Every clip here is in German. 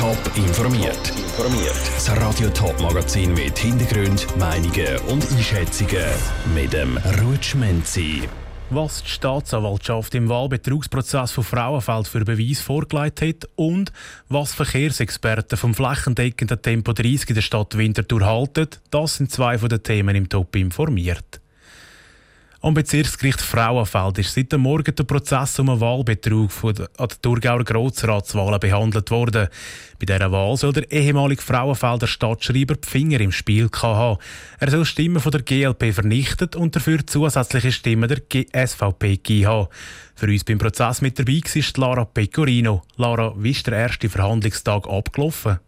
Top informiert. Informiert. Das Radio Top Magazin mit Hintergrund, Meinungen und Einschätzungen mit dem Rutschmenzi. Was die Staatsanwaltschaft im Wahlbetrugsprozess von Frauenfeld für Beweis vorgelegt hat und was Verkehrsexperten vom flächendeckenden Tempo 30 in der Stadt Winterthur halten, das sind zwei von den Themen im Top informiert. Am Bezirksgericht Frauenfeld ist seit dem Morgen der Prozess um einen Wahlbetrug an den Thurgauer Grossratswahlen behandelt worden. Bei dieser Wahl soll der ehemalige Frauenfelder Stadtschreiber die Finger im Spiel haben. Er soll Stimmen von der GLP vernichtet und dafür zusätzliche Stimmen der SVP gegeben haben. Für uns beim Prozess mit dabei war Lara Pecorino. Lara, wie ist der erste Verhandlungstag abgelaufen?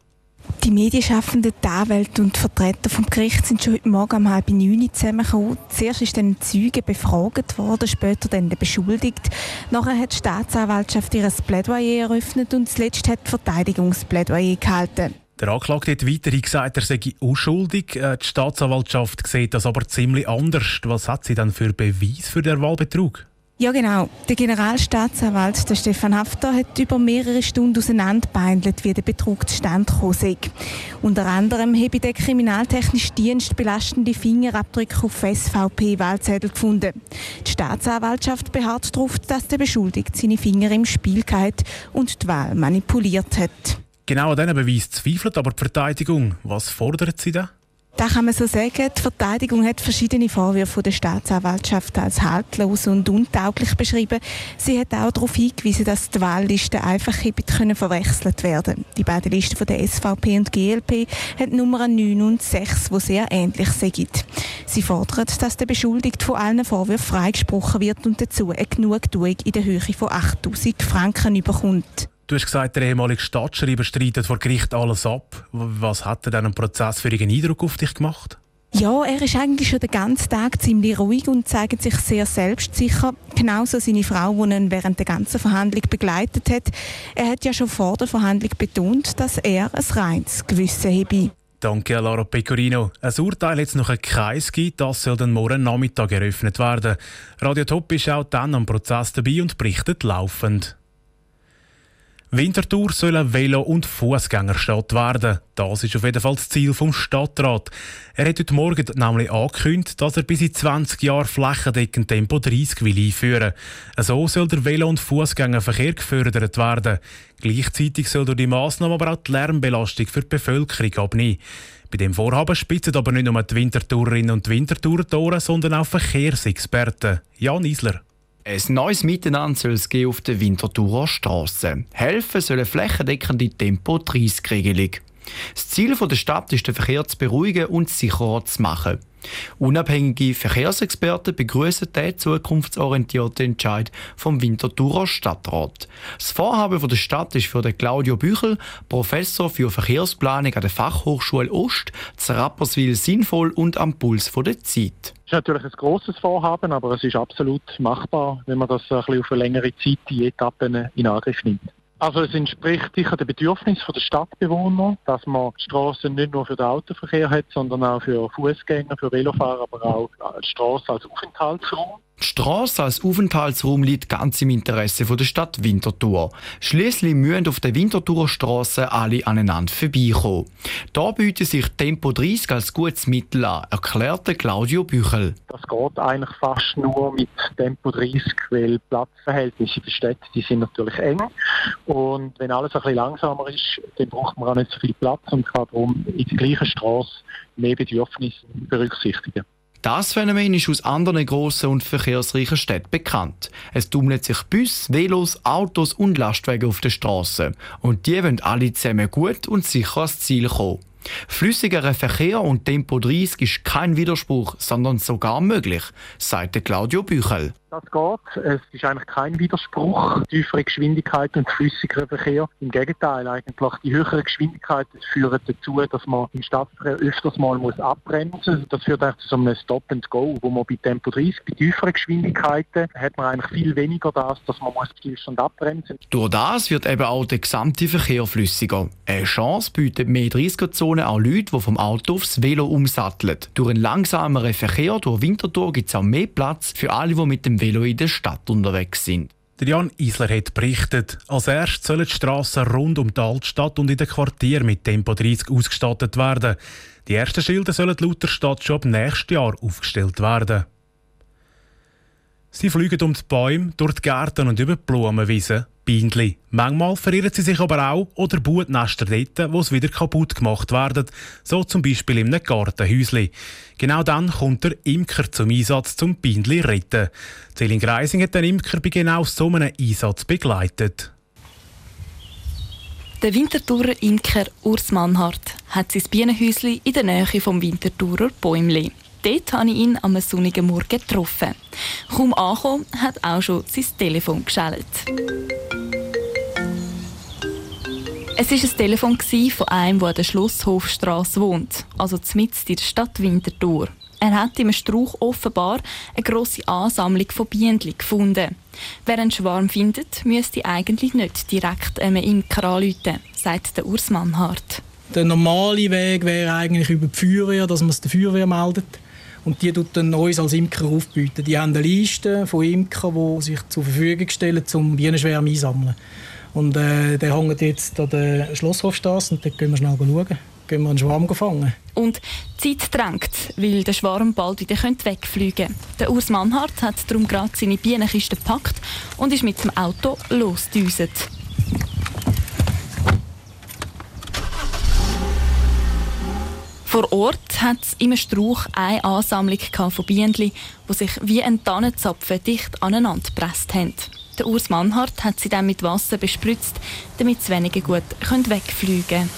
Die Medienschaffenden, die Anwälte und Vertreter vom Gericht sind schon heute Morgen um halb neun zusammengekommen. Zuerst ist ein Zeuge befragt worden, später dann der Beschuldigte. Nachher hat die Staatsanwaltschaft ihr Plädoyer eröffnet und zuletzt hat die Verteidigungsplädoyer gehalten. Der Anklagte hat weiterhin gesagt, er sei unschuldig. Äh, die Staatsanwaltschaft sieht das aber ziemlich anders. Was hat sie dann für Beweis für den Wahlbetrug? Ja, genau. Der Generalstaatsanwalt, der Stefan Hafter, hat über mehrere Stunden auseinanderbeindelt, wie der Betrug zustande sei. Unter anderem habe der kriminaltechnische Dienst belastende Fingerabdrücke auf SVP-Wahlzettel gefunden. Die Staatsanwaltschaft beharrt darauf, dass der Beschuldigte seine Finger im Spiel hat und die Wahl manipuliert hat. Genau an diesen Beweis zweifelt aber die Verteidigung. Was fordert sie da? Da kann man so sagen. Die Verteidigung hat verschiedene Vorwürfe der Staatsanwaltschaft als haltlos und untauglich beschrieben. Sie hat auch darauf hingewiesen, dass die Wahllisten einfach können verwechselt werden. Die beiden Listen von der SVP und GLP haben Nummer 9 und 6, die sehr ähnlich sind. Sie fordert, dass der Beschuldigte von allen Vorwürfen freigesprochen wird und dazu eine Genugtuung in der Höhe von 8000 Franken überkommt. Du hast gesagt, der ehemalige Stadtschreiber streitet vor Gericht alles ab. Was hat dann im Prozess für einen Eindruck auf dich gemacht? Ja, er ist eigentlich schon den ganzen Tag ziemlich ruhig und zeigt sich sehr selbstsicher. Genauso seine Frau, die ihn während der ganzen Verhandlung begleitet hat. Er hat ja schon vor der Verhandlung betont, dass er ein reines Gewissen habe. Danke, Lara Pecorino. Ein Urteil es noch keins gibt, das soll dann morgen Nachmittag eröffnet werden. Radio Top ist auch dann am Prozess dabei und berichtet laufend. Winterthur soll eine Velo- und Fußgängerstadt werden. Das ist auf jeden Fall das Ziel vom Stadtrat. Er hat heute Morgen nämlich angekündigt, dass er bis in 20 Jahren flächendeckend Tempo 30 will einführen. So soll der Velo- und Fußgängerverkehr gefördert werden. Gleichzeitig soll durch die Massnahmen aber auch die Lärmbelastung für die Bevölkerung abnehmen. Bei dem Vorhaben spitzen aber nicht nur die Wintertourerinnen und Wintertourer, sondern auch Verkehrsexperten. Jan Isler. Ein neues Miteinander soll es auf der Winterthurer Straße. Helfen soll eine flächendeckende Tempo-30-Regelung. Das Ziel der Stadt ist, den Verkehr zu beruhigen und sicherer zu machen. Unabhängige Verkehrsexperten begrüßen den zukunftsorientierten Entscheid vom Winterthurer Stadtrat. Das Vorhaben der Stadt ist für den Claudio Büchel, Professor für Verkehrsplanung an der Fachhochschule Ost, zu Rapperswil sinnvoll und am Puls der Zeit. Ist natürlich ein grosses Vorhaben, aber es ist absolut machbar, wenn man das ein bisschen auf eine längere Zeit die Etappen in Angriff nimmt. Also es entspricht sicher den Bedürfnissen der Stadtbewohner, dass man die Straßen nicht nur für den Autoverkehr hat, sondern auch für Fußgänger, für Velofahrer, aber auch die Straße als Aufenthaltsraum. Die Straße als Aufenthaltsraum liegt ganz im Interesse der Stadt Winterthur. Schließlich müssen auf der Winterthurer Straße alle aneinander vorbeikommen. Da bietet sich Tempo 30 als gutes Mittel an, erklärte Claudio Büchel. Das geht eigentlich fast nur mit Tempo 30, weil Platzverhältnisse in den Städten die sind natürlich eng. Und wenn alles ein bisschen langsamer ist, dann braucht man auch nicht so viel Platz und kann darum in der gleichen Straße mehr Bedürfnisse berücksichtigen. Das Phänomen ist aus anderen grossen und verkehrsreichen Städten bekannt. Es tummeln sich Bus, Velos, Autos und Lastwagen auf der Straße. Und die wollen alle zusammen gut und sicher ans Ziel kommen. Flüssigerer Verkehr und Tempo 30 ist kein Widerspruch, sondern sogar möglich, sagte Claudio Büchel. Das geht. Es ist eigentlich kein Widerspruch. Tiefere Geschwindigkeit und flüssigerer Verkehr. Im Gegenteil, eigentlich die höheren Geschwindigkeiten führen dazu, dass man im Stadtverkehr öfters mal muss abbremsen. Das führt eigentlich zu einem Stop and Go, wo man bei Tempo 30, bei tieferen Geschwindigkeiten, hat man eigentlich viel weniger das, dass man muss Stillstand abbremsen. Durch das wird eben auch der gesamte Verkehr flüssiger. Eine Chance bietet mehr 30er-Zonen auch Leute, die vom Auto aufs Velo umsatteln. Durch einen langsameren Verkehr durch Winterthur gibt es auch mehr Platz für alle, die mit dem Velo in der Stadt unterwegs sind. Der Jan Isler hat berichtet, als erstes sollen die Strassen rund um die Altstadt und in den Quartieren mit Tempo 30 ausgestattet werden. Die ersten Schilder sollen laut der Stadt schon ab nächstes Jahr aufgestellt werden. Sie fliegen um die Bäume, durch die Gärten und über die Blumenwiesen. Bindli. Manchmal verirren sie sich aber auch oder bauen Nester dort, wo sie wieder kaputt gemacht werden. So zum Beispiel in einem Gartenhäusli. Genau dann kommt der Imker zum Einsatz, zum Bindli retten. Celine Greising hat den Imker bei genau so einem Einsatz begleitet. Der Winterthurer Imker Urs Mannhardt hat sein Bienenhäusli in der Nähe vom Winterthurer Bäumli. Dort habe ich ihn am sonnigen Morgen getroffen. Kaum angekommen, hat auch schon sein Telefon geschellt. Es war ein Telefon von einem, der an der Schlosshofstrasse wohnt, also mitten in der Stadt Winterthur. Er hat im Strauch offenbar eine grosse Ansammlung von Bienen gefunden. Wer einen Schwarm findet, müsste eigentlich nicht direkt einem Imker anrufen, sagt der Urs Mannhardt. Der normale Weg wäre eigentlich über die Feuerwehr, dass man es der Feuerwehr meldet. Und die tut dann uns als Imker aufbieten. Die haben eine Liste von Imkern, die sich zur Verfügung stellen, um Bienenschwärme einsammeln. Und äh, der hängt jetzt an der Schlosshofstrasse und dort gehen wir schnell schauen. Gehen wir einen Schwarm fangen. Und die Zeit drängt, weil der Schwarm bald wieder wegfliegen könnte. Der Urs Mannhardt hat darum gerade seine Bienenkiste gepackt und ist mit dem Auto losgedüset. Vor Ort hat es im Strauch eine Ansammlung von Bienen, die sich wie ein Tannenzapfen dicht aneinander gepresst haben. Der Urs Mannhardt hat sie dann mit Wasser bespritzt, damit sie weniger gut wegfliegen können.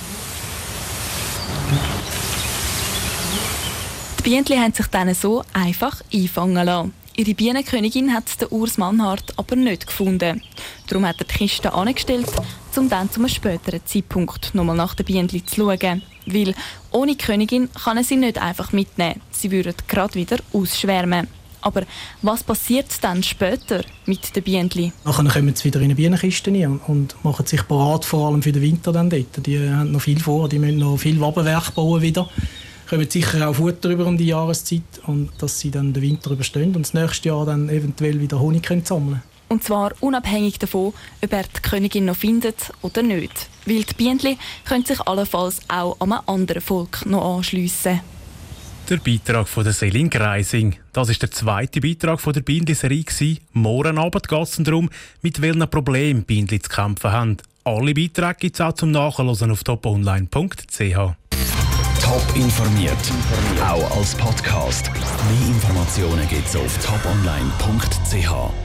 Die Bienen haben sich dann so einfach einfangen lassen. Ihre Bienenkönigin hat der Urs Mannhardt aber nicht gefunden. Darum hat er die Kiste angestellt, um dann zu einem späteren Zeitpunkt nochmal nach den Bienen zu schauen. Weil ohne Königin kann er sie nicht einfach mitnehmen. Sie würden gerade wieder ausschwärmen. Aber was passiert dann später mit den Bienen? Nachher kommen sie wieder in eine Bienenkiste und machen sich parat, vor allem für den Winter dann dort. Die haben noch viel vor, die müssen noch viel Wabenwerk bauen wieder kommen sicher auch Futter über um die Jahreszeit und dass sie dann den Winter überstehen und das nächste Jahr dann eventuell wieder Honig können sammeln Und zwar unabhängig davon, ob er die Königin noch findet oder nicht. Weil die Bienen können sich allenfalls auch an einem anderen Volk noch anschliessen. Der Beitrag von der Selin Greising. Das ist der zweite Beitrag von der Bindli-Serie. Morgen Abend geht es darum, mit welchen Problemen Bindli zu kämpfen haben. Alle Beiträge gibt es auch zum Nachhören auf toponline.ch. Top informiert, auch als Podcast. Mehr Informationen gibt es auf toponline.ch.